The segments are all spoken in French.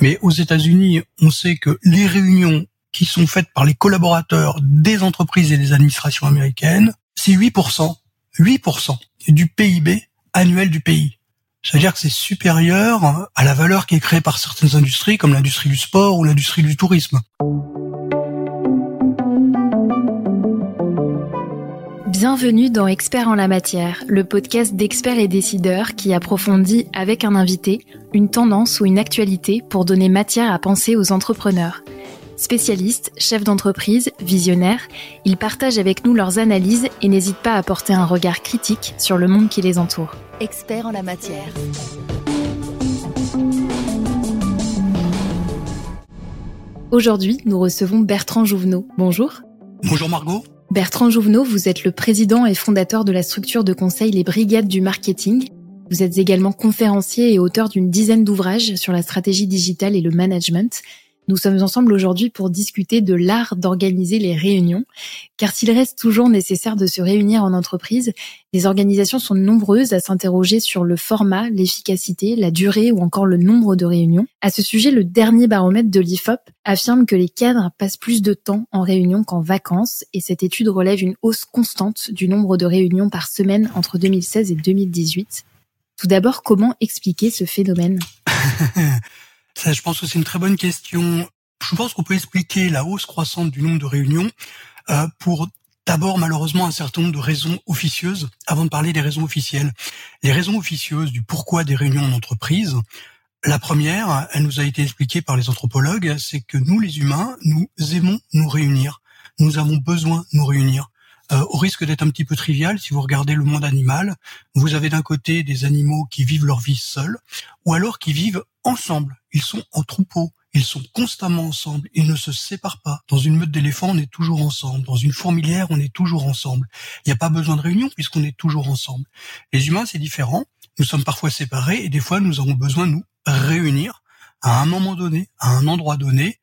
Mais aux États-Unis, on sait que les réunions qui sont faites par les collaborateurs des entreprises et des administrations américaines, c'est 8%, 8% du PIB annuel du pays. C'est-à-dire que c'est supérieur à la valeur qui est créée par certaines industries comme l'industrie du sport ou l'industrie du tourisme. Bienvenue dans Experts en la matière, le podcast d'experts et décideurs qui approfondit avec un invité une tendance ou une actualité pour donner matière à penser aux entrepreneurs. Spécialistes, chefs d'entreprise, visionnaires, ils partagent avec nous leurs analyses et n'hésitent pas à porter un regard critique sur le monde qui les entoure. Experts en la matière. Aujourd'hui, nous recevons Bertrand Jouvenot. Bonjour. Bonjour Margot. Bertrand Jouvenot, vous êtes le président et fondateur de la structure de conseil Les Brigades du Marketing. Vous êtes également conférencier et auteur d'une dizaine d'ouvrages sur la stratégie digitale et le management. Nous sommes ensemble aujourd'hui pour discuter de l'art d'organiser les réunions, car s'il reste toujours nécessaire de se réunir en entreprise, les organisations sont nombreuses à s'interroger sur le format, l'efficacité, la durée ou encore le nombre de réunions. À ce sujet, le dernier baromètre de l'IFOP affirme que les cadres passent plus de temps en réunion qu'en vacances et cette étude relève une hausse constante du nombre de réunions par semaine entre 2016 et 2018. Tout d'abord, comment expliquer ce phénomène? Ça, je pense que c'est une très bonne question. Je pense qu'on peut expliquer la hausse croissante du nombre de réunions euh, pour d'abord malheureusement un certain nombre de raisons officieuses avant de parler des raisons officielles. Les raisons officieuses du pourquoi des réunions en entreprise, la première, elle nous a été expliquée par les anthropologues, c'est que nous les humains, nous aimons nous réunir. Nous avons besoin de nous réunir. Euh, au risque d'être un petit peu trivial, si vous regardez le monde animal, vous avez d'un côté des animaux qui vivent leur vie seuls, ou alors qui vivent ensemble. Ils sont en troupeau, ils sont constamment ensemble, ils ne se séparent pas. Dans une meute d'éléphants, on est toujours ensemble. Dans une fourmilière, on est toujours ensemble. Il n'y a pas besoin de réunion puisqu'on est toujours ensemble. Les humains, c'est différent. Nous sommes parfois séparés et des fois, nous avons besoin de nous réunir à un moment donné, à un endroit donné,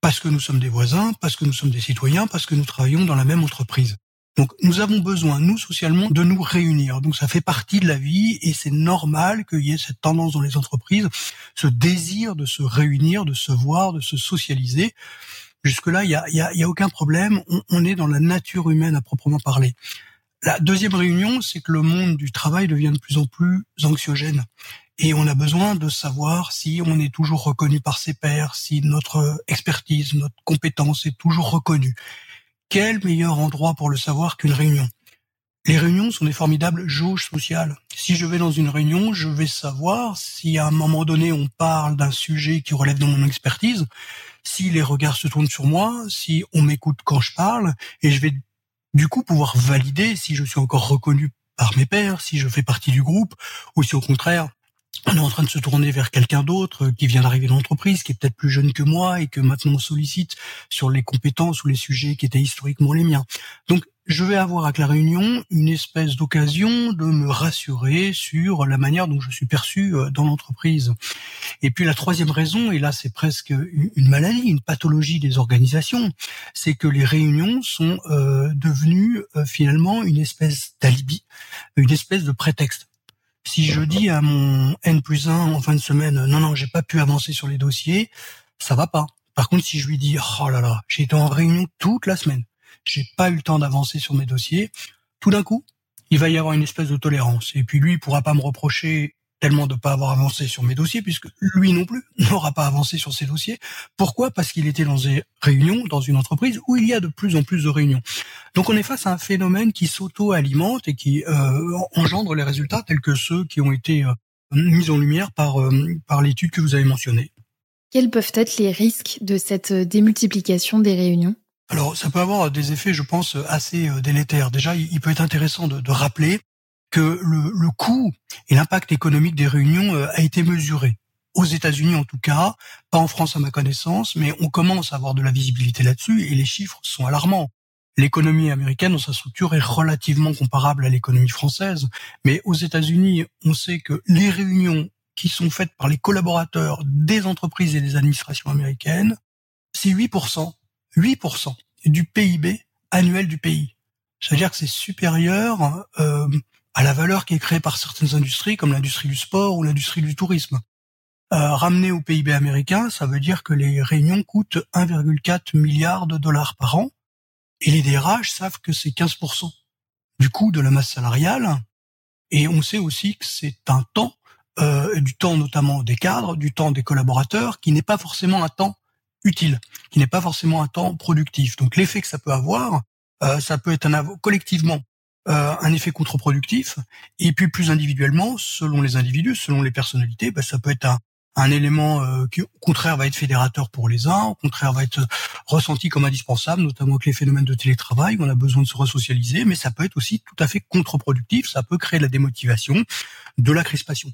parce que nous sommes des voisins, parce que nous sommes des citoyens, parce que nous travaillons dans la même entreprise. Donc nous avons besoin, nous socialement, de nous réunir. Donc ça fait partie de la vie et c'est normal qu'il y ait cette tendance dans les entreprises, ce désir de se réunir, de se voir, de se socialiser. Jusque-là, il n'y a, y a, y a, aucun problème. On, on, est dans la nature humaine à proprement parler. La deuxième réunion, c'est que le monde du travail devient de plus en plus anxiogène. Et on a besoin de savoir si on est toujours reconnu par ses pairs, si notre expertise, notre compétence est toujours reconnue. Quel meilleur endroit pour le savoir qu'une réunion? Les réunions sont des formidables jauges sociales. Si je vais dans une réunion, je vais savoir si à un moment donné on parle d'un sujet qui relève de mon expertise, si les regards se tournent sur moi, si on m'écoute quand je parle, et je vais du coup pouvoir valider si je suis encore reconnu par mes pairs, si je fais partie du groupe, ou si au contraire on est en train de se tourner vers quelqu'un d'autre qui vient d'arriver dans l'entreprise, qui est peut-être plus jeune que moi et que maintenant on sollicite sur les compétences ou les sujets qui étaient historiquement les miens. Donc, je vais avoir avec la réunion une espèce d'occasion de me rassurer sur la manière dont je suis perçu euh, dans l'entreprise. Et puis la troisième raison, et là c'est presque une maladie, une pathologie des organisations, c'est que les réunions sont euh, devenues euh, finalement une espèce d'alibi, une espèce de prétexte si je dis à mon N plus 1 en fin de semaine, non, non, j'ai pas pu avancer sur les dossiers, ça va pas. Par contre, si je lui dis, oh là là, j'ai été en réunion toute la semaine, j'ai pas eu le temps d'avancer sur mes dossiers, tout d'un coup, il va y avoir une espèce de tolérance. Et puis lui, il pourra pas me reprocher tellement de pas avoir avancé sur mes dossiers, puisque lui non plus n'aura pas avancé sur ses dossiers. Pourquoi? Parce qu'il était dans des réunions, dans une entreprise où il y a de plus en plus de réunions. Donc on est face à un phénomène qui s'auto-alimente et qui euh, engendre les résultats tels que ceux qui ont été euh, mis en lumière par, euh, par l'étude que vous avez mentionnée. Quels peuvent être les risques de cette démultiplication des réunions? Alors, ça peut avoir des effets, je pense, assez délétères. Déjà, il peut être intéressant de, de rappeler que le, le coût et l'impact économique des réunions euh, a été mesuré. Aux États-Unis en tout cas, pas en France à ma connaissance, mais on commence à avoir de la visibilité là-dessus et les chiffres sont alarmants. L'économie américaine, dans sa structure, est relativement comparable à l'économie française, mais aux États-Unis, on sait que les réunions qui sont faites par les collaborateurs des entreprises et des administrations américaines, c'est 8%, 8% du PIB annuel du pays. C'est-à-dire que c'est supérieur euh, à la valeur qui est créée par certaines industries comme l'industrie du sport ou l'industrie du tourisme. Euh, ramené au PIB américain, ça veut dire que les réunions coûtent 1,4 milliard de dollars par an et les DRH savent que c'est 15% du coût de la masse salariale et on sait aussi que c'est un temps, euh, du temps notamment des cadres, du temps des collaborateurs, qui n'est pas forcément un temps utile, qui n'est pas forcément un temps productif. Donc l'effet que ça peut avoir, euh, ça peut être un collectivement euh, un effet contre-productif, et puis plus individuellement, selon les individus, selon les personnalités, bah, ça peut être un, un élément euh, qui au contraire va être fédérateur pour les uns, au contraire va être ressenti comme indispensable, notamment avec les phénomènes de télétravail, on a besoin de se resocialiser, mais ça peut être aussi tout à fait contre-productif, ça peut créer de la démotivation, de la crispation.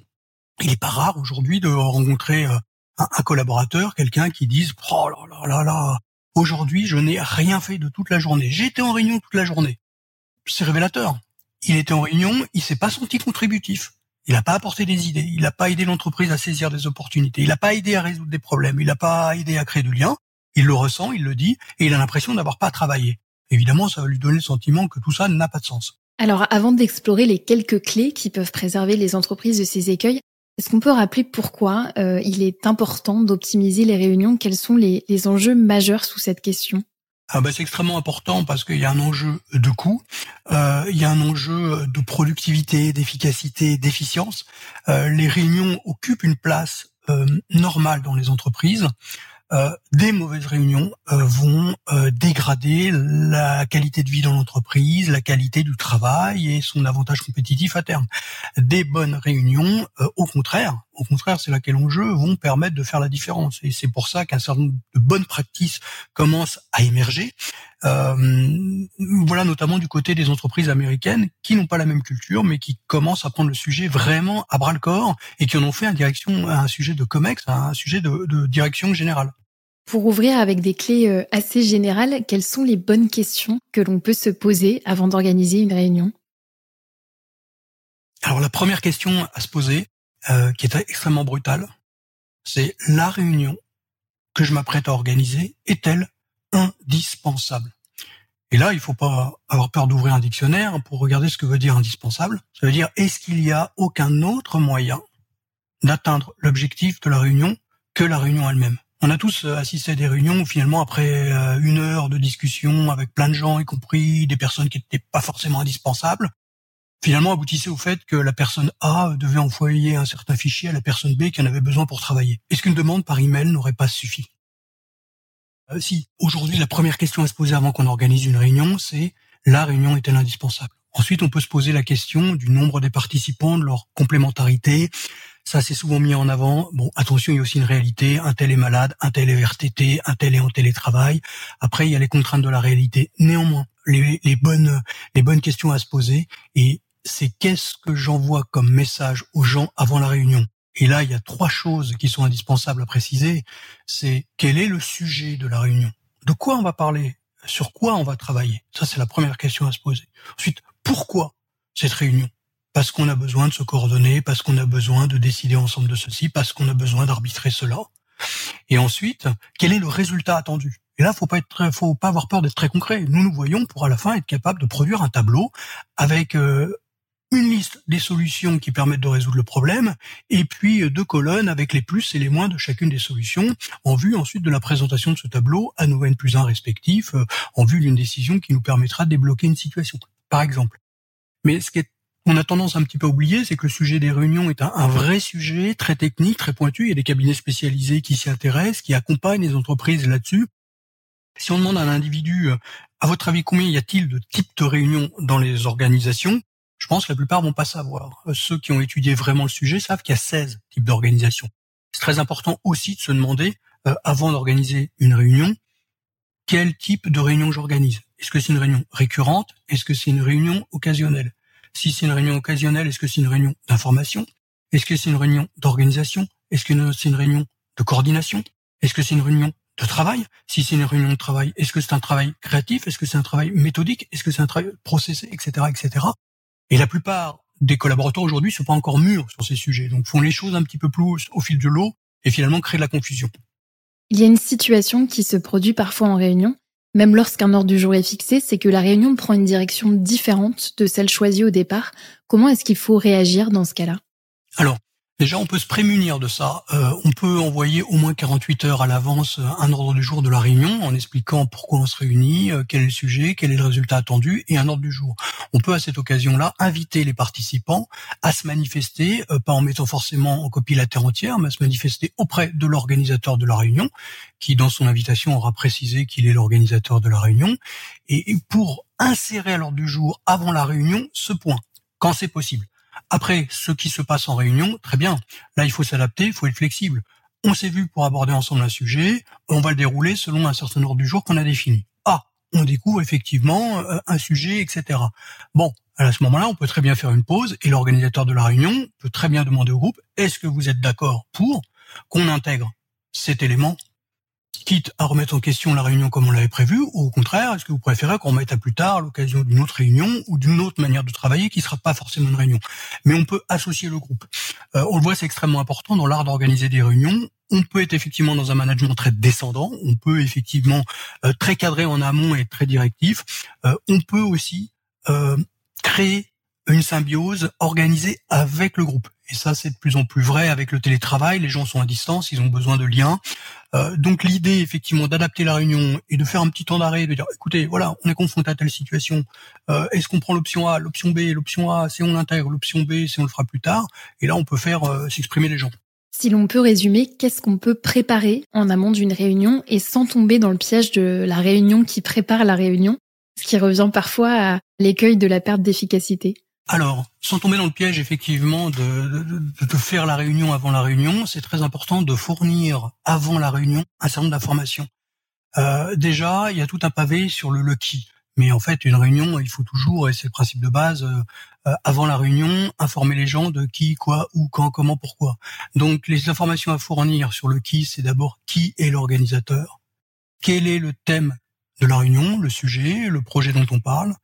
Il n'est pas rare aujourd'hui de rencontrer euh, un, collaborateur, quelqu'un qui dise « Oh là là là là, aujourd'hui je n'ai rien fait de toute la journée, j'étais en réunion toute la journée ». C'est révélateur. Il était en réunion, il s'est pas senti contributif. Il n'a pas apporté des idées, il n'a pas aidé l'entreprise à saisir des opportunités, il n'a pas aidé à résoudre des problèmes, il n'a pas aidé à créer du lien. Il le ressent, il le dit, et il a l'impression d'avoir pas travaillé. Évidemment, ça va lui donner le sentiment que tout ça n'a pas de sens. Alors, avant d'explorer les quelques clés qui peuvent préserver les entreprises de ces écueils, est-ce qu'on peut rappeler pourquoi euh, il est important d'optimiser les réunions? Quels sont les enjeux majeurs sous cette question? Ah bah c'est extrêmement important parce qu'il y a un enjeu de coût, euh, il y a un enjeu de productivité, d'efficacité, d'efficience. Euh, les réunions occupent une place euh, normale dans les entreprises. Des mauvaises réunions vont dégrader la qualité de vie dans l'entreprise, la qualité du travail et son avantage compétitif à terme. Des bonnes réunions, au contraire, au contraire, c'est là qu'est l'enjeu, vont permettre de faire la différence. Et c'est pour ça qu'un certain nombre de bonnes pratiques commencent à émerger. Euh, voilà, notamment du côté des entreprises américaines qui n'ont pas la même culture, mais qui commencent à prendre le sujet vraiment à bras le corps et qui en ont fait un direction, un sujet de comex, un sujet de, de direction générale. Pour ouvrir avec des clés euh, assez générales, quelles sont les bonnes questions que l'on peut se poser avant d'organiser une réunion? Alors la première question à se poser, euh, qui est extrêmement brutale, c'est la réunion que je m'apprête à organiser est-elle indispensable? Et là, il faut pas avoir peur d'ouvrir un dictionnaire pour regarder ce que veut dire indispensable. Ça veut dire est-ce qu'il y a aucun autre moyen d'atteindre l'objectif de la réunion que la réunion elle-même? On a tous euh, assisté à des réunions où finalement après euh, une heure de discussion avec plein de gens, y compris des personnes qui n'étaient pas forcément indispensables, finalement aboutissait au fait que la personne A devait envoyer un certain fichier à la personne B qui en avait besoin pour travailler. Est-ce qu'une demande par email n'aurait pas suffi? Euh, Si, aujourd'hui la première question à se poser avant qu'on organise une réunion, c'est la réunion est-elle indispensable? Ensuite, on peut se poser la question du nombre des participants, de leur complémentarité, ça, c'est souvent mis en avant. Bon, attention, il y a aussi une réalité. Un tel est malade, un tel est RTT, un tel est en télétravail. Après, il y a les contraintes de la réalité. Néanmoins, les, bonnes, les bonnes questions à se poser. Et c'est qu'est-ce que j'envoie comme message aux gens avant la réunion. Et là, il y a trois choses qui sont indispensables à préciser. C'est quel est le sujet de la réunion? De quoi on va parler? Sur quoi on va travailler? Ça, c'est la première question à se poser. Ensuite, pourquoi cette réunion? Parce qu'on a besoin de se coordonner, parce qu'on a besoin de décider ensemble de ceci, parce qu'on a besoin d'arbitrer cela. Et ensuite, quel est le résultat attendu? Et là, faut pas être, faut pas avoir peur d'être très concret. Nous, nous voyons pour à la fin être capable de produire un tableau avec euh, une liste des solutions qui permettent de résoudre le problème, et puis euh, deux colonnes avec les plus et les moins de chacune des solutions, en vue ensuite de la présentation de ce tableau à nos N plus 1 respectifs, euh, en vue d'une décision qui nous permettra de débloquer une situation, par exemple. Mais ce qui est on a tendance un petit peu à oublier, c'est que le sujet des réunions est un, vrai sujet, très technique, très pointu. Il y a des cabinets spécialisés qui s'y intéressent, qui accompagnent les entreprises là-dessus. Si on demande à un individu, euh, à votre avis, combien y a-t-il de types de réunions dans les organisations? Je pense que la plupart vont pas savoir. Euh, ceux qui ont étudié vraiment le sujet savent qu'il y a 16 types d'organisations. C'est très important aussi de se demander, euh, avant d'organiser une réunion, quel type de réunion j'organise. Est-ce que c'est une réunion récurrente? Est-ce que c'est une réunion occasionnelle? Si c'est une réunion occasionnelle, est-ce que c'est une réunion d'information? Est-ce que c'est une réunion d'organisation? Est-ce que c'est une réunion de coordination? Est-ce que c'est une réunion de travail? Si c'est une réunion de travail, est-ce que c'est un travail créatif? Est-ce que c'est un travail méthodique? Est-ce que c'est un travail processé, etc., etc. Et la plupart des collaborateurs aujourd'hui sont pas encore mûrs sur ces sujets, donc font les choses un petit peu plus au fil de l'eau et finalement créent de la confusion. Il y a une situation qui se produit parfois en réunion, même lorsqu'un ordre du jour est fixé, c'est que la réunion prend une direction différente de celle choisie au départ. Comment est-ce qu'il faut réagir dans ce cas-là? Alors, Déjà, on peut se prémunir de ça. Euh, on peut envoyer au moins 48 heures à l'avance euh, un ordre du jour de la réunion en expliquant pourquoi on se réunit, euh, quel est le sujet, quel est le résultat attendu et un ordre du jour. On peut à cette occasion-là inviter les participants à se manifester, pas en mettant forcément en copie la terre entière, mais à se manifester auprès de l'organisateur de la réunion, qui dans son invitation aura précisé qu'il est l'organisateur de la réunion, et pour insérer à l'ordre du jour avant la réunion ce point, quand c'est possible. Après, ce qui se passe en réunion, très bien. Là, il faut s'adapter, il faut être flexible. On s'est vu pour aborder ensemble un sujet, on va le dérouler selon un certain ordre du jour qu'on a défini. Ah, on découvre effectivement euh, un sujet, etc. Bon, à ce moment-là, on peut très bien faire une pause et l'organisateur de la réunion peut très bien demander au groupe, est-ce que vous êtes d'accord pour qu'on intègre cet élément quitte à remettre en question la réunion comme on l'avait prévu, ou au contraire, est-ce que vous préférez qu'on mette à plus tard l'occasion d'une autre réunion ou d'une autre manière de travailler qui ne sera pas forcément une réunion? Mais on peut associer le groupe. Euh, on le voit, c'est extrêmement important dans l'art d'organiser des réunions. On peut être effectivement dans un management très descendant, on peut effectivement euh, très cadré en amont et très directif. Euh, on peut aussi créer une symbiose organisée avec le groupe. Et ça, c'est de plus en plus vrai avec le télétravail. Les gens sont à distance, ils ont besoin de liens. Euh, donc l'idée, effectivement, d'adapter la réunion et de faire un petit temps d'arrêt, de dire, écoutez, voilà, on est confronté à telle situation. Euh, Est-ce qu'on prend l'option A, l'option B, l'option A, si on l'intègre, l'option B, si on le fera plus tard? Et là, on peut faire euh, s'exprimer les gens. Si l'on peut résumer, qu'est-ce qu'on peut préparer en amont d'une réunion et sans tomber dans le piège de la réunion qui prépare la réunion, ce qui revient parfois à l'écueil de la perte d'efficacité? Alors, sans tomber dans le piège effectivement de, de, faire la réunion avant la réunion, c'est très important de fournir avant la réunion un certain nombre d'informations. Euh, déjà, il y a tout un pavé sur le, le qui. Mais en fait, une réunion, il faut toujours, et c'est le principe de base, euh, euh, avant la réunion, informer les gens de qui, quoi, où, quand, comment, pourquoi. Donc, les informations à fournir sur le qui, c'est d'abord qui est l'organisateur, quel est le thème de la réunion, le sujet, le projet dont on parle.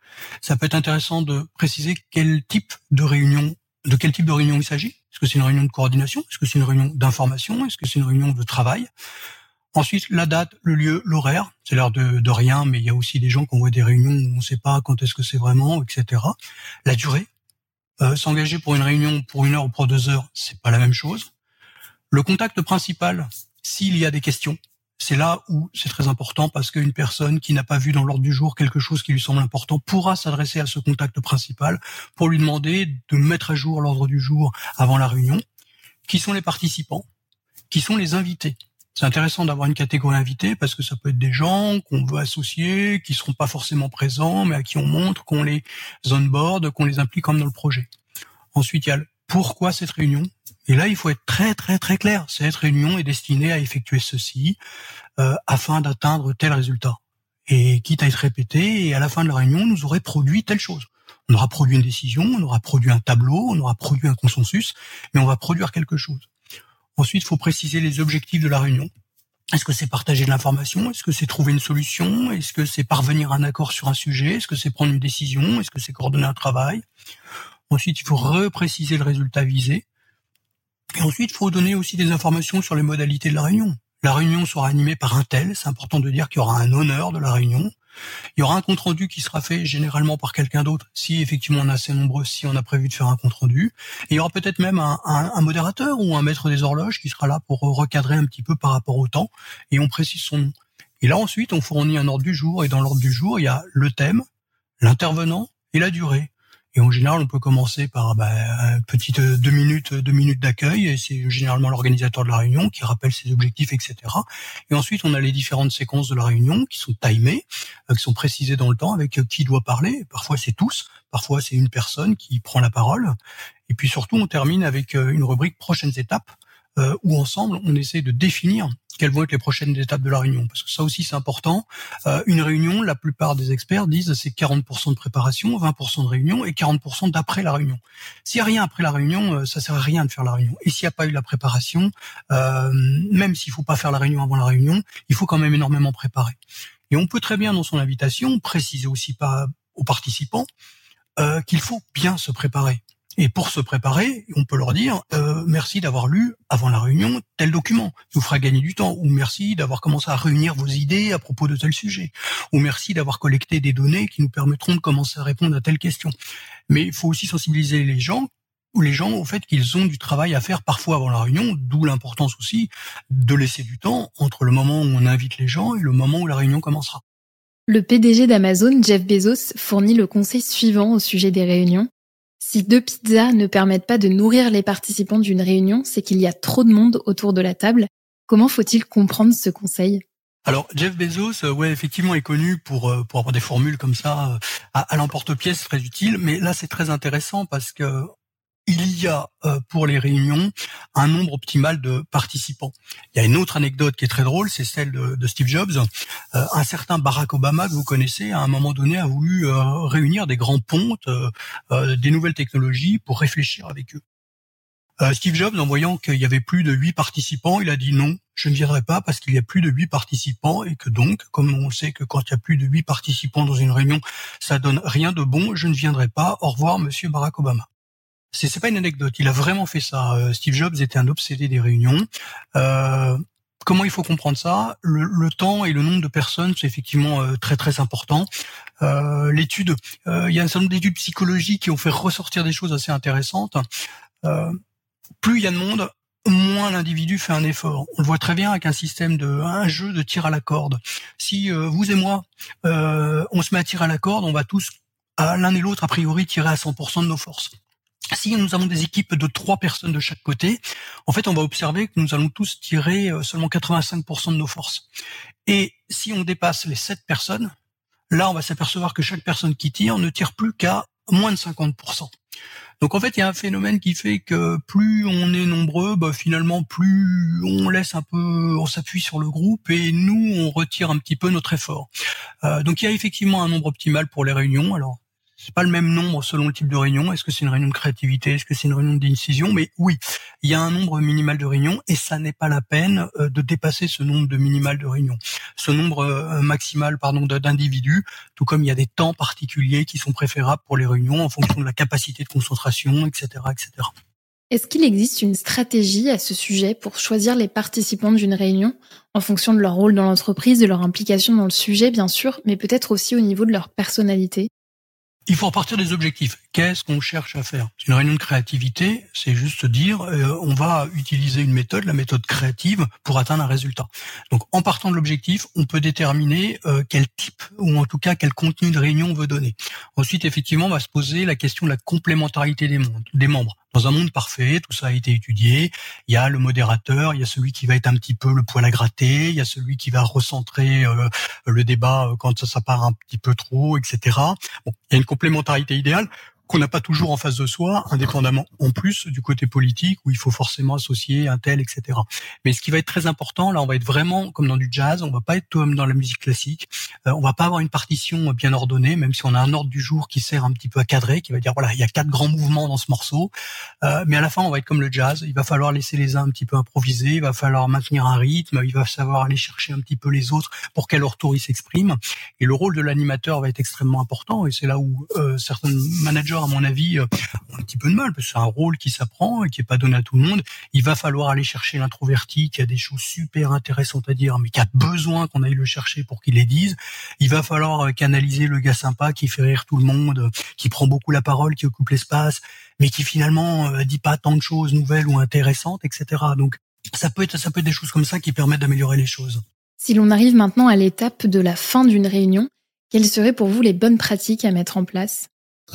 Ça peut être intéressant de préciser quel type de réunion, de quel type de réunion il s'agit. Est-ce que c'est une réunion de coordination? Est-ce que c'est une réunion d'information? Est-ce que c'est une réunion de travail? Ensuite, la date, le lieu, l'horaire. C'est l'air de, rien, mais il y a aussi des gens qui envoient des réunions où on ne sait pas quand est-ce que c'est vraiment, etc. La durée. Euh, S'engager pour une réunion pour une heure ou pour deux heures, c'est pas la même chose. Le contact principal, s'il y a des questions, c'est là où c'est très important parce qu'une personne qui n'a pas vu dans l'ordre du jour quelque chose qui lui semble important pourra s'adresser à ce contact principal pour lui demander de mettre à jour l'ordre du jour avant la réunion. Qui sont les participants? Qui sont les invités? C'est intéressant d'avoir une catégorie invitée parce que ça peut être des gens qu'on veut associer, qui seront pas forcément présents, mais à qui on montre qu'on les board, qu'on les implique comme dans le projet. Ensuite, il y a pourquoi cette réunion? Et là, il faut être très très très clair. Cette réunion est destinée à effectuer ceci euh, afin d'atteindre tel résultat. Et quitte à être répété, et à la fin de la réunion, nous aurait produit telle chose. On aura produit une décision, on aura produit un tableau, on aura produit un consensus, mais on va produire quelque chose. Ensuite, il faut préciser les objectifs de la réunion. Est-ce que c'est partager de l'information? Est-ce que c'est trouver une solution? Est-ce que c'est parvenir à un accord sur un sujet? Est-ce que c'est prendre une décision? Est-ce que c'est coordonner un travail? Ensuite, il faut repréciser le résultat visé. Et ensuite, il faut donner aussi des informations sur les modalités de la réunion. La réunion sera animée par un tel. C'est important de dire qu'il y aura un honneur de la réunion. Il y aura un compte rendu qui sera fait généralement par quelqu'un d'autre, si effectivement on est assez nombreux, si on a prévu de faire un compte rendu. Et il y aura peut-être même un, un, modérateur ou un maître des horloges qui sera là pour recadrer un petit peu par rapport au temps, et on précise son nom. Et là ensuite, on fournit un ordre du jour, et dans l'ordre du jour, il y a le thème, l'intervenant et la durée. Et en général, on peut commencer par bah, une petite euh, deux minutes, deux minutes d'accueil, et c'est généralement l'organisateur de la réunion qui rappelle ses objectifs, etc. Et ensuite, on a les différentes séquences de la réunion qui sont timées, euh, qui sont précisées dans le temps, avec euh, qui doit parler. Parfois, c'est tous, parfois c'est une personne qui prend la parole. Et puis surtout, on termine avec une rubrique prochaines étapes, où ensemble, on essaie de définir quelles vont être les prochaines étapes de la réunion Parce que ça aussi c'est important. Euh, une réunion, la plupart des experts disent c'est 40% de préparation, 20% de réunion et 40% d'après la réunion. S'il n'y a rien après la réunion, euh, ça sert à rien de faire la réunion. Et s'il n'y a pas eu la préparation, euh, même s'il faut pas faire la réunion avant la réunion, il faut quand même énormément préparer. Et on peut très bien dans son invitation préciser aussi pas aux participants qu'il faut bien se préparer. Et pour se préparer, on peut leur dire euh, merci d'avoir lu avant la réunion tel document, qui vous fera gagner du temps, ou merci d'avoir commencé à réunir vos idées à propos de tel sujet, ou merci d'avoir collecté des données qui nous permettront de commencer à répondre à telle question. Mais il faut aussi sensibiliser les gens ou les gens au fait qu'ils ont du travail à faire parfois avant la réunion, d'où l'importance aussi de laisser du temps entre le moment où on invite les gens et le moment où la réunion commencera. Le PDG d'Amazon, Jeff Bezos, fournit le conseil suivant au sujet des réunions. Si deux pizzas ne permettent pas de nourrir les participants d'une réunion, c'est qu'il y a trop de monde autour de la table. Comment faut-il comprendre ce conseil? Alors Jeff Bezos, euh, ouais, effectivement, est connu pour euh, pour avoir des formules comme ça euh, à, à l'emporte-pièce très utiles. Mais là, c'est très intéressant parce que il y a euh, pour les réunions un nombre optimal de participants. Il y a une autre anecdote qui est très drôle, c'est celle de, Steve Jobs. Euh, un certain Barack Obama que vous connaissez, à un moment donné, a voulu euh, réunir des grands pontes, des nouvelles technologies pour réfléchir avec eux. Steve Jobs, en voyant qu'il y avait plus de huit participants, il a dit non, je ne viendrai pas parce qu'il y a plus de huit participants et que donc, comme on sait que quand il y a plus de huit participants dans une réunion, ça donne rien de bon, je ne viendrai pas. Au revoir, Monsieur Barack Obama. C'est c'est pas une anecdote. Il a vraiment fait ça. Euh, Steve Jobs était un obsédé des réunions. Euh, comment il faut comprendre ça? Le, temps et le nombre de personnes, c'est effectivement euh, très très important. L'étude, il y a un certain nombre d'études psychologiques qui ont fait ressortir des choses assez intéressantes. plus il y a de monde, moins l'individu fait un effort. On le voit très bien avec un système de un jeu de tir à la corde. Si vous et moi, on se met à tirer à la corde, on va tous l'un et l'autre a priori tirer à 100% de nos forces si nous avons des équipes de trois personnes de chaque côté, en fait, on va observer que nous allons tous tirer euh, seulement 85% de nos forces. Et si on dépasse les sept personnes, là, on va s'apercevoir que chaque personne qui tire ne tire plus qu'à moins de 50%. Donc en fait, il y a un phénomène qui fait que plus on est nombreux, bah, finalement, plus on laisse un peu, on s'appuie sur le groupe et nous, on retire un petit peu notre effort. Euh, donc il y a effectivement un nombre optimal pour les réunions. Alors c'est pas le même nombre selon le type de réunion. Est-ce que c'est une réunion de créativité? Est-ce que c'est une réunion d'incision Mais oui, il y a un nombre minimal de réunions et ça n'est pas la peine euh, de dépasser ce nombre de minimal de réunions. Ce nombre euh, maximal, pardon, d'individus, tout comme il y a des temps particuliers qui sont préférables pour les réunions en fonction de la capacité de concentration, etc., etc. Est-ce qu'il existe une stratégie à ce sujet pour choisir les participants d'une réunion en fonction de leur rôle dans l'entreprise, de leur implication dans le sujet, bien sûr, mais peut-être aussi au niveau de leur personnalité? Il faut repartir des objectifs. Qu'est-ce qu'on cherche à faire? Une réunion de créativité, c'est juste dire euh, on va utiliser une méthode, la méthode créative, pour atteindre un résultat. Donc en partant de l'objectif, on peut déterminer euh, quel type ou en tout cas quel contenu de réunion on veut donner. Ensuite, effectivement, on va se poser la question de la complémentarité des membres. Dans un monde parfait, tout ça a été étudié. Il y a le modérateur, il y a celui qui va être un petit peu le poil à gratter, il y a celui qui va recentrer euh, le débat euh, quand ça, part un petit peu trop, etc. Bon, il y a une complémentarité idéale qu'on n'a pas toujours en face de soi, indépendamment en plus du côté politique où il faut forcément associer un tel, etc. Mais ce qui va être très important, là, on va être vraiment comme dans du jazz, on va pas être comme dans la musique classique, euh, on va pas avoir une partition bien ordonnée, même si on a un ordre du jour qui sert un petit peu à cadrer, qui va dire voilà, il y a quatre grands mouvements dans ce morceau, euh, mais à la fin, on va être comme le jazz, il va falloir laisser les uns un petit peu improviser, il va falloir maintenir un rythme, il va savoir aller chercher un petit peu les autres pour qu'à leur tour ils s'expriment, et le rôle de l'animateur va être extrêmement important, et c'est là où euh, certains managers à mon avis, euh, un petit peu de mal, parce que c'est un rôle qui s'apprend et qui est pas donné à tout le monde. Il va falloir aller chercher l'introverti qui a des choses super intéressantes à dire, mais qui a besoin qu'on aille le chercher pour qu'il les dise. Il va falloir euh, canaliser le gars sympa qui fait rire tout le monde, qui prend beaucoup la parole, qui occupe l'espace, mais qui finalement euh, dit pas tant de choses nouvelles ou intéressantes, etc. Donc ça peut être ça peut être des choses comme ça qui permettent d'améliorer les choses. Si l'on arrive maintenant à l'étape de la fin d'une réunion, quelles seraient pour vous les bonnes pratiques à mettre en place?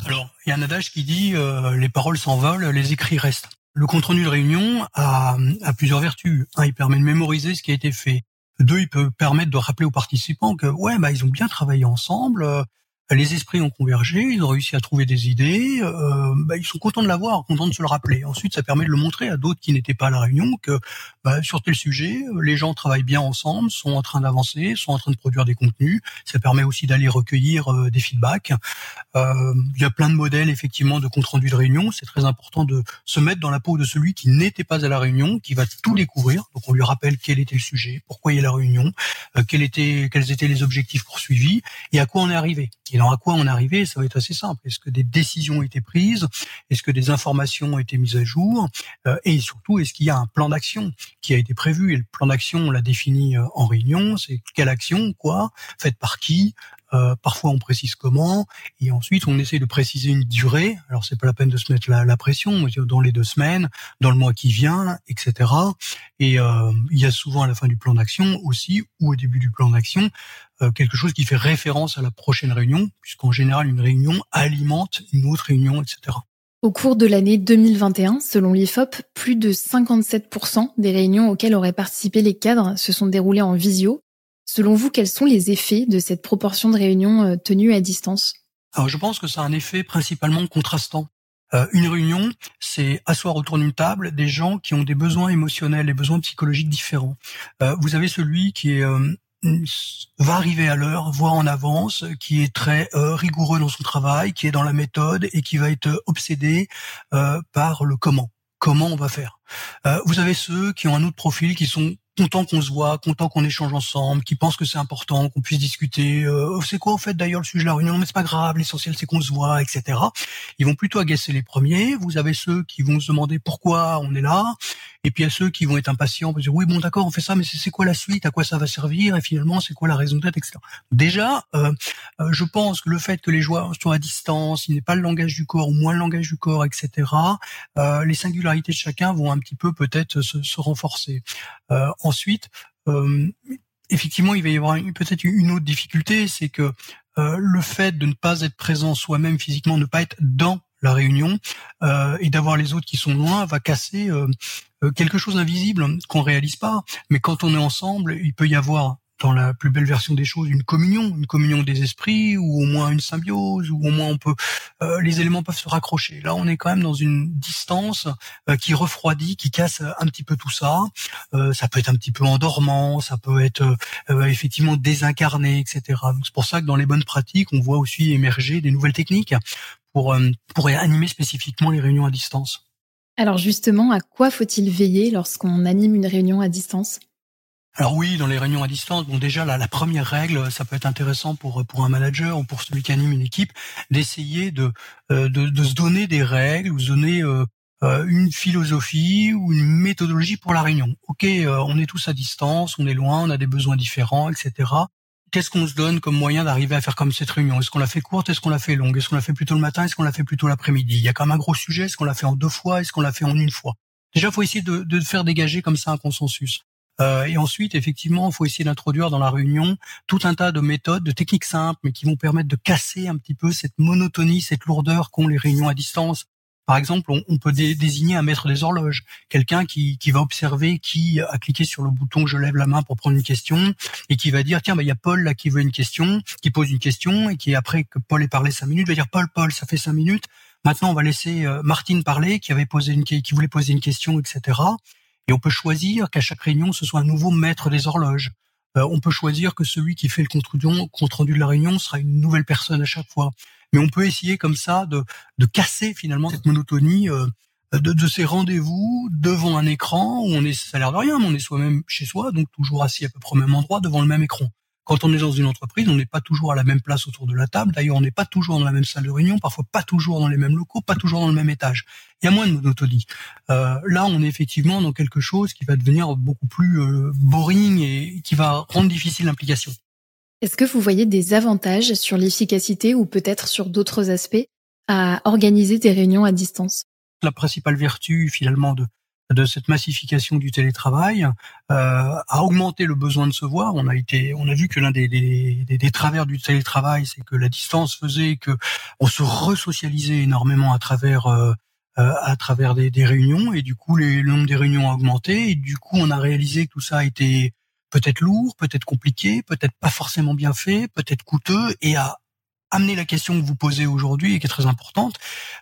Alors, il y a un adage qui dit euh, les paroles s'envolent, les écrits restent. Le compte-rendu de réunion a, a, plusieurs vertus. Un, il permet de mémoriser ce qui a été fait. Deux, il peut permettre de rappeler aux participants que ouais, bah ils ont bien travaillé ensemble, euh, les esprits ont convergé, ils ont réussi à trouver des idées, euh, bah, ils sont contents de l'avoir, contents de se le rappeler. Ensuite, ça permet de le montrer à d'autres qui n'étaient pas à la réunion que bah, sur tel sujet, les gens travaillent bien ensemble, sont en train d'avancer, sont en train de produire des contenus. Ça permet aussi d'aller recueillir euh, des feedbacks. Euh, il y a plein de modèles effectivement de compte rendu de réunion. C'est très important de se mettre dans la peau de celui qui n'était pas à la réunion, qui va tout découvrir. Donc on lui rappelle quel était le sujet, pourquoi il y a la réunion, euh, quels quels étaient les objectifs poursuivis et à quoi on est arrivé. Et alors à quoi on arrivé Ça va être assez simple. Est-ce que des décisions ont été prises? Est-ce que des informations ont été mises à jour? Euh, Et surtout, est-ce qu'il y a un plan d'action qui a été prévu? Et le plan d'action, on l'a défini euh, en réunion. C'est quelle action, quoi, faite par qui? Euh, parfois on précise comment, et ensuite on essaie de préciser une durée. Alors c'est pas la peine de se mettre la, la pression, dans les deux semaines, dans le mois qui vient, etc. Et euh, il y a souvent à la fin du plan d'action aussi, ou au début du plan d'action, euh, quelque chose qui fait référence à la prochaine réunion, puisqu'en général une réunion alimente une autre réunion, etc. Au cours de l'année 2021, selon l'IFOP, plus de 57% des réunions auxquelles auraient participé les cadres se sont déroulées en visio, Selon vous, quels sont les effets de cette proportion de réunions euh, tenues à distance? Alors je pense que ça a un effet principalement contrastant. Euh, une réunion, c'est asseoir autour d'une table des gens qui ont des besoins émotionnels, des besoins psychologiques différents. Euh, vous avez celui qui est va arriver à l'heure, voire en avance, qui est très rigoureux dans son travail, qui est dans la méthode et qui va être obsédé par le comment. Comment on va faire? vous avez ceux qui ont un autre profil, qui sont content qu'on se voit, content qu'on échange ensemble, qui pense que c'est important, qu'on puisse discuter. Euh, c'est quoi au fait d'ailleurs le sujet de la réunion Mais c'est pas grave, l'essentiel c'est qu'on se voit, etc. Ils vont plutôt agacer les premiers. Vous avez ceux qui vont se demander pourquoi on est là, et puis il y a ceux qui vont être impatients, pour dire oui bon d'accord on fait ça, mais c'est quoi la suite, à quoi ça va servir, et finalement c'est quoi la raison d'être, etc. Déjà, euh, euh, je pense que le fait que les joueurs soient à distance, il n'est pas le langage du corps ou moins le langage du corps, etc. Euh, les singularités de chacun vont un petit peu peut-être se, se renforcer. Euh, ensuite, euh, effectivement, il va y avoir peut-être une autre difficulté, c'est que euh, le fait de ne pas être présent soi-même physiquement, ne pas être dans la réunion euh, et d'avoir les autres qui sont loin va casser quelque chose d'invisible qu'on réalise pas. Mais quand on est ensemble, il peut y avoir dans la plus belle version des choses, une communion, une communion des esprits, ou au moins une symbiose, ou au moins on peut, euh, les éléments peuvent se raccrocher. Là, on est quand même dans une distance euh, qui refroidit, qui casse un petit peu tout ça. Euh, ça peut être un petit peu endormant, ça peut être effectivement désincarné, etc. C'est pour ça que dans les bonnes pratiques, on voit aussi émerger des nouvelles techniques pour pour animer spécifiquement les réunions à distance. Alors justement, à quoi faut-il veiller lorsqu'on anime une réunion à distance? Alors oui, dans les réunions à distance, bon déjà la, première règle, ça peut être intéressant pour pour un manager ou pour celui qui anime une équipe, d'essayer de, euh, de, de se donner des règles ou se donner euh, euh, une philosophie ou une méthodologie pour la réunion. Ok, on est tous à distance, on est loin, on a des besoins différents, etc. Qu'est-ce qu'on se donne comme moyen d'arriver à faire comme cette réunion? Est-ce qu'on la fait courte? Est-ce qu'on la fait longue? Est-ce qu'on la fait plutôt le matin? Est-ce qu'on la fait plutôt l'après-midi? Il y a quand même un gros sujet. Est-ce qu'on la fait en deux fois? Est-ce qu'on la fait en une fois? Déjà, faut essayer de, de faire dégager comme ça un consensus. Euh, et ensuite, effectivement, il faut essayer d'introduire dans la réunion tout un tas de méthodes, de techniques simples, mais qui vont permettre de casser un petit peu cette monotonie, cette lourdeur qu'ont les réunions à distance. Par exemple, on, peut désigner un maître des horloges, quelqu'un qui, va observer qui a cliqué sur le bouton je lève la main pour prendre une question et qui va dire tiens bah il y a Paul là qui veut une question, qui pose une question et qui après que Paul ait parlé cinq minutes va dire Paul Paul ça fait cinq minutes. Maintenant on va laisser euh, Martine parler qui avait posé une qui voulait poser une question etc. Et on peut choisir qu'à chaque réunion, ce soit un nouveau maître des horloges. Euh, on peut choisir que celui qui fait le compte rendu de la réunion sera une nouvelle personne à chaque fois. Mais on peut essayer comme ça de, de casser finalement cette monotonie euh, de, de, ces rendez-vous devant un écran où on est, ça a l'air de rien, mais on est soi-même chez soi, donc toujours assis à peu près au même endroit devant le même écran. Quand on est dans une entreprise, on n'est pas toujours à la même place autour de la table. D'ailleurs, on n'est pas toujours dans la même salle de réunion, parfois pas toujours dans les mêmes locaux, pas toujours dans le même étage. Il y a moins de monotonie. Euh, là, on est effectivement dans quelque chose qui va devenir beaucoup plus euh, boring et qui va rendre difficile l'implication. Est-ce que vous voyez des avantages sur l'efficacité ou peut-être sur d'autres aspects à organiser des réunions à distance? La principale vertu finalement de, de cette massification du télétravail euh, a augmenté le besoin de se voir. On a été, on a vu que l'un des, des, des, travers du télétravail, c'est que la distance faisait que on se resocialisait énormément à travers euh, euh, à travers des, des, réunions et du coup les, le nombre des réunions a augmenté et du coup on a réalisé que tout ça a été peut-être lourd, peut-être compliqué, peut-être pas forcément bien fait, peut-être coûteux et a amener la question que vous posez aujourd'hui et qui est très importante,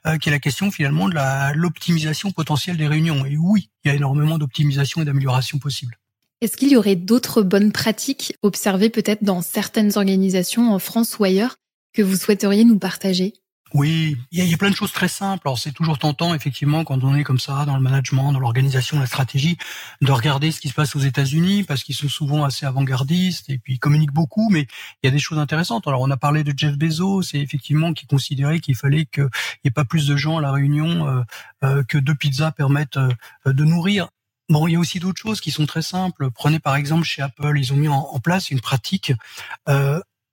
euh, qui est la question finalement de l'optimisation potentielle des réunions. Et oui, il y a énormément d'optimisation et d'amélioration possibles. Est-ce qu'il y aurait d'autres bonnes pratiques observées peut-être dans certaines organisations en France ou ailleurs que vous souhaiteriez nous partager? Oui, il y, a, plein de choses très simples. Alors c'est toujours tentant, effectivement, quand on est comme ça dans le management, dans l'organisation, la stratégie, de regarder ce qui se passe aux États-Unis, parce qu'ils sont souvent assez avant-gardistes et puis ils communiquent beaucoup. Mais il y a des choses intéressantes. Alors on a parlé de Jeff Bezos, c'est effectivement qui considérait qu'il fallait qu'il n'y ait pas plus de gens à la réunion euh, euh, que deux pizzas permettent euh, de nourrir. Bon, il y a aussi d'autres choses qui sont très simples. Prenez par exemple chez Apple, ils ont mis en, place une pratique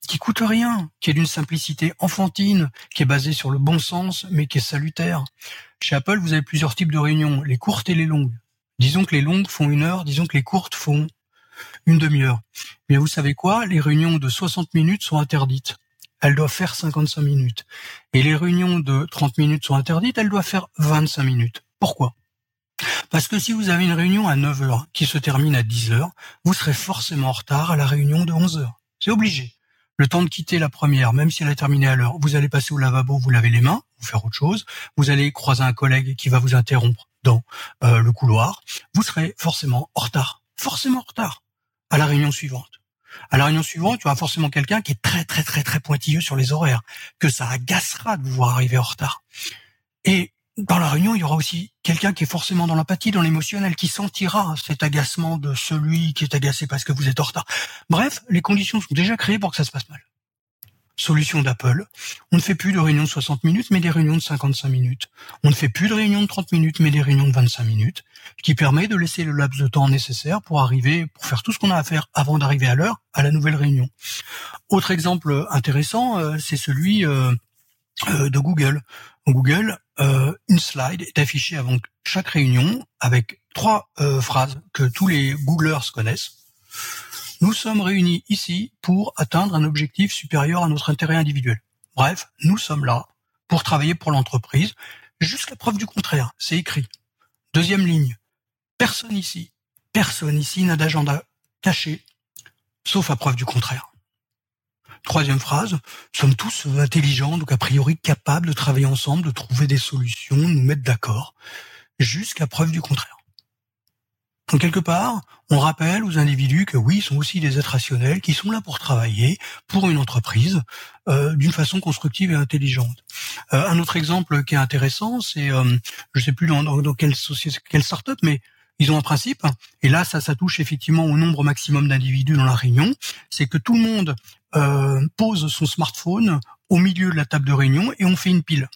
qui coûte rien, qui est d'une simplicité enfantine, qui est basée sur le bon sens, mais qui est salutaire. Chez Apple, vous avez plusieurs types de réunions, les courtes et les longues. Disons que les longues font une heure, disons que les courtes font une demi-heure. Mais vous savez quoi? Les réunions de 60 minutes sont interdites. Elles doivent faire 55 minutes. Et les réunions de 30 minutes sont interdites, elles doivent faire 25 minutes. Pourquoi? Parce que si vous avez une réunion à 9 heures qui se termine à 10 heures, vous serez forcément en retard à la réunion de 11 heures. C'est obligé le temps de quitter la première, même si elle a terminé à l'heure, vous allez passer au lavabo, vous lavez les mains, vous faire autre chose, vous allez croiser un collègue qui va vous interrompre dans euh, le couloir, vous serez forcément en retard, forcément en retard. À la réunion suivante. À la réunion suivante, tu auras forcément quelqu'un qui est très très très très pointilleux sur les horaires, que ça agacera de vous voir arriver en retard. Et dans la réunion, il y aura aussi quelqu'un qui est forcément dans l'empathie, dans l'émotionnel, qui sentira cet agacement de celui qui est agacé parce que vous êtes en retard. Bref, les conditions sont déjà créées pour que ça se passe mal. Solution d'Apple. On ne fait plus de réunions de 60 minutes, mais des réunions de 55 minutes. On ne fait plus de réunions de 30 minutes, mais des réunions de 25 minutes, qui permet de laisser le laps de temps nécessaire pour arriver, pour faire tout ce qu'on a à faire avant d'arriver à l'heure à la nouvelle réunion. Autre exemple intéressant, euh, c'est celui euh, de Google. Google, euh, une slide est affichée avant chaque réunion avec trois euh, phrases que tous les Googlers connaissent. Nous sommes réunis ici pour atteindre un objectif supérieur à notre intérêt individuel. Bref, nous sommes là pour travailler pour l'entreprise jusqu'à preuve du contraire. C'est écrit. Deuxième ligne. Personne ici, personne ici n'a d'agenda caché, sauf à preuve du contraire. Troisième phrase, sommes tous intelligents, donc a priori capables de travailler ensemble, de trouver des solutions, de nous mettre d'accord, jusqu'à preuve du contraire. Donc quelque part, on rappelle aux individus que oui, ils sont aussi des êtres rationnels, qui sont là pour travailler pour une entreprise euh, d'une façon constructive et intelligente. Euh, un autre exemple qui est intéressant, c'est, euh, je sais plus dans, dans, quelle société, quelle startup, mais ils ont un principe, et là ça, ça touche effectivement au nombre maximum d'individus dans la réunion, c'est que tout le monde euh, pose son smartphone au milieu de la table de réunion et on fait une pile.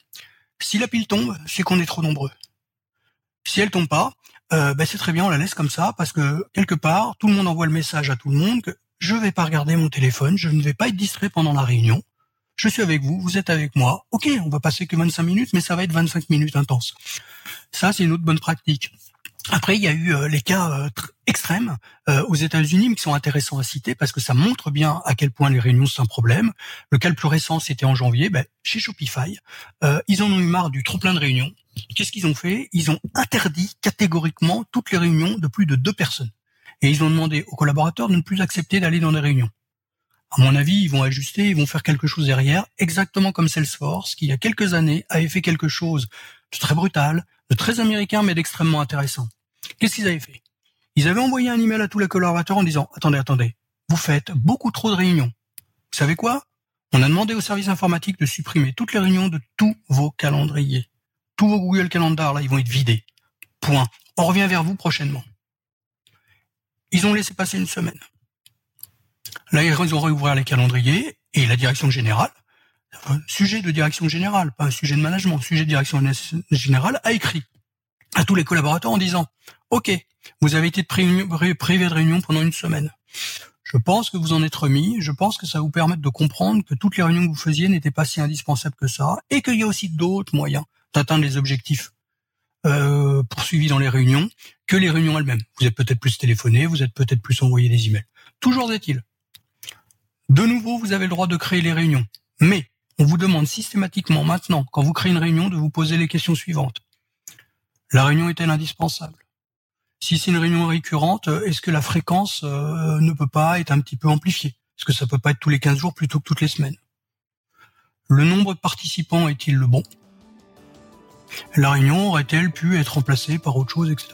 Si la pile tombe, c'est qu'on est trop nombreux. Si elle tombe pas, euh, ben c'est très bien, on la laisse comme ça parce que quelque part, tout le monde envoie le message à tout le monde que je vais pas regarder mon téléphone, je ne vais pas être distrait pendant la réunion. Je suis avec vous, vous êtes avec moi. Ok, on va passer que 25 minutes, mais ça va être 25 minutes intenses. Ça, c'est une autre bonne pratique. Après, il y a eu euh, les cas euh, extrêmes euh, aux États-Unis, qui sont intéressants à citer parce que ça montre bien à quel point les réunions sont un problème. Le cas le plus récent, c'était en janvier, ben, chez Shopify. ils en ont eu marre du trop plein de réunions. Qu'est-ce qu'ils ont fait? Ils ont interdit catégoriquement toutes les réunions de plus de deux personnes. Et ils ont demandé aux collaborateurs de ne plus accepter d'aller dans des réunions. À mon avis, ils vont ajuster, ils vont faire quelque chose derrière, exactement comme Salesforce, qui il y a quelques années avait fait quelque chose de très brutal, de très américain, mais d'extrêmement intéressant. Qu'est-ce qu'ils avaient fait? Ils avaient envoyé un email à tous les collaborateurs en disant attendez, attendez, vous faites beaucoup trop de réunions. Vous savez quoi? On a demandé au service informatique de supprimer toutes les réunions de tous vos calendriers. Tous vos Google Calendar, là, ils vont être vidés. Point. On revient vers vous prochainement. Ils ont laissé passer une semaine. Là, ils ont réouvert les calendriers et la direction générale, sujet de direction générale, pas un sujet de management, sujet de direction générale, a écrit à tous les collaborateurs en disant OK, vous avez été privé de réunion pendant une semaine. Je pense que vous en êtes remis. Je pense que ça vous permettre de comprendre que toutes les réunions que vous faisiez n'étaient pas si indispensables que ça et qu'il y a aussi d'autres moyens d'atteindre les objectifs euh, poursuivis dans les réunions que les réunions elles-mêmes. Vous êtes peut-être plus téléphoné, vous êtes peut-être plus envoyé des emails. Toujours est-il. De nouveau, vous avez le droit de créer les réunions. Mais on vous demande systématiquement maintenant, quand vous créez une réunion, de vous poser les questions suivantes. La réunion est-elle indispensable? Si c'est une réunion récurrente, est-ce que la fréquence euh, ne peut pas être un petit peu amplifiée? Est-ce que ça peut pas être tous les 15 jours plutôt que toutes les semaines? Le nombre de participants est-il le bon? La réunion aurait-elle pu être remplacée par autre chose, etc.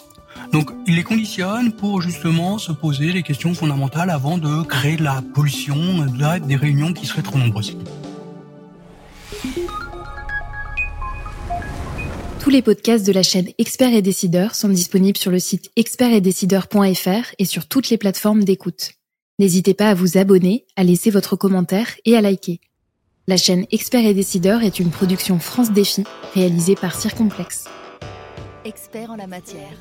Donc, il les conditionne pour justement se poser les questions fondamentales avant de créer de la pollution, des réunions qui seraient trop nombreuses. Tous les podcasts de la chaîne Experts et Décideurs sont disponibles sur le site expertetdecideurs.fr et sur toutes les plateformes d'écoute. N'hésitez pas à vous abonner, à laisser votre commentaire et à liker. La chaîne Experts et Décideurs est une production France Défi réalisée par Circomplex. Expert en la matière.